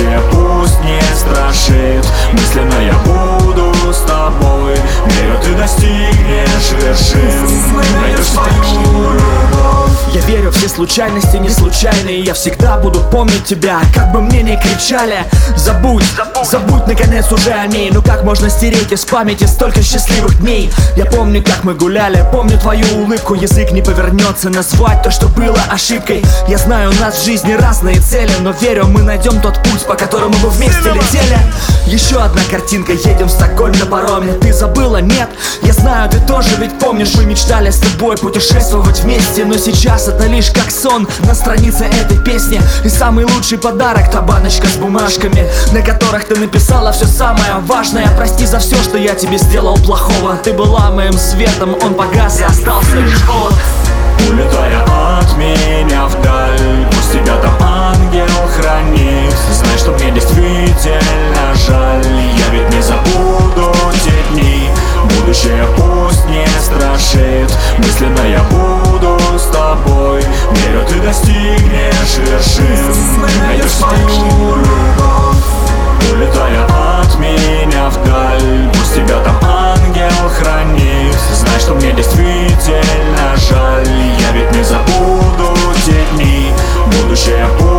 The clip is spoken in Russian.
будущее пусть не страшит. Мысленно я буду случайности не случайные. Я всегда буду помнить тебя, как бы мне не кричали. Забудь, забудь, наконец уже о ней. Ну как можно стереть из памяти столько счастливых дней? Я помню, как мы гуляли, помню твою улыбку. Язык не повернется назвать то, что было ошибкой. Я знаю, у нас в жизни разные цели Но верю, мы найдем тот путь, по которому мы вместе летели. Еще одна картинка, едем в Стокгольм на пароме. Ты забыла? Нет, я знаю, ты тоже ведь помнишь Мы мечтали с тобой путешествовать вместе Но сейчас это лишь как сон на странице этой песни. И самый лучший подарок та баночка с бумажками На которых ты написала все самое важное. Прости за все, что я тебе сделал плохого. Ты была моим светом, он погас и остался лишь холод Улетая от меня вдаль Пусть тебя там ангел хранит. Знай, что мне действительно тобой. Верю, ты достигнешь вершин. Найдешь свою любовь Улетая от меня вдаль. Пусть тебя там ангел хранит. Знай, что мне действительно жаль. Я ведь не забуду те дни. Будущее будет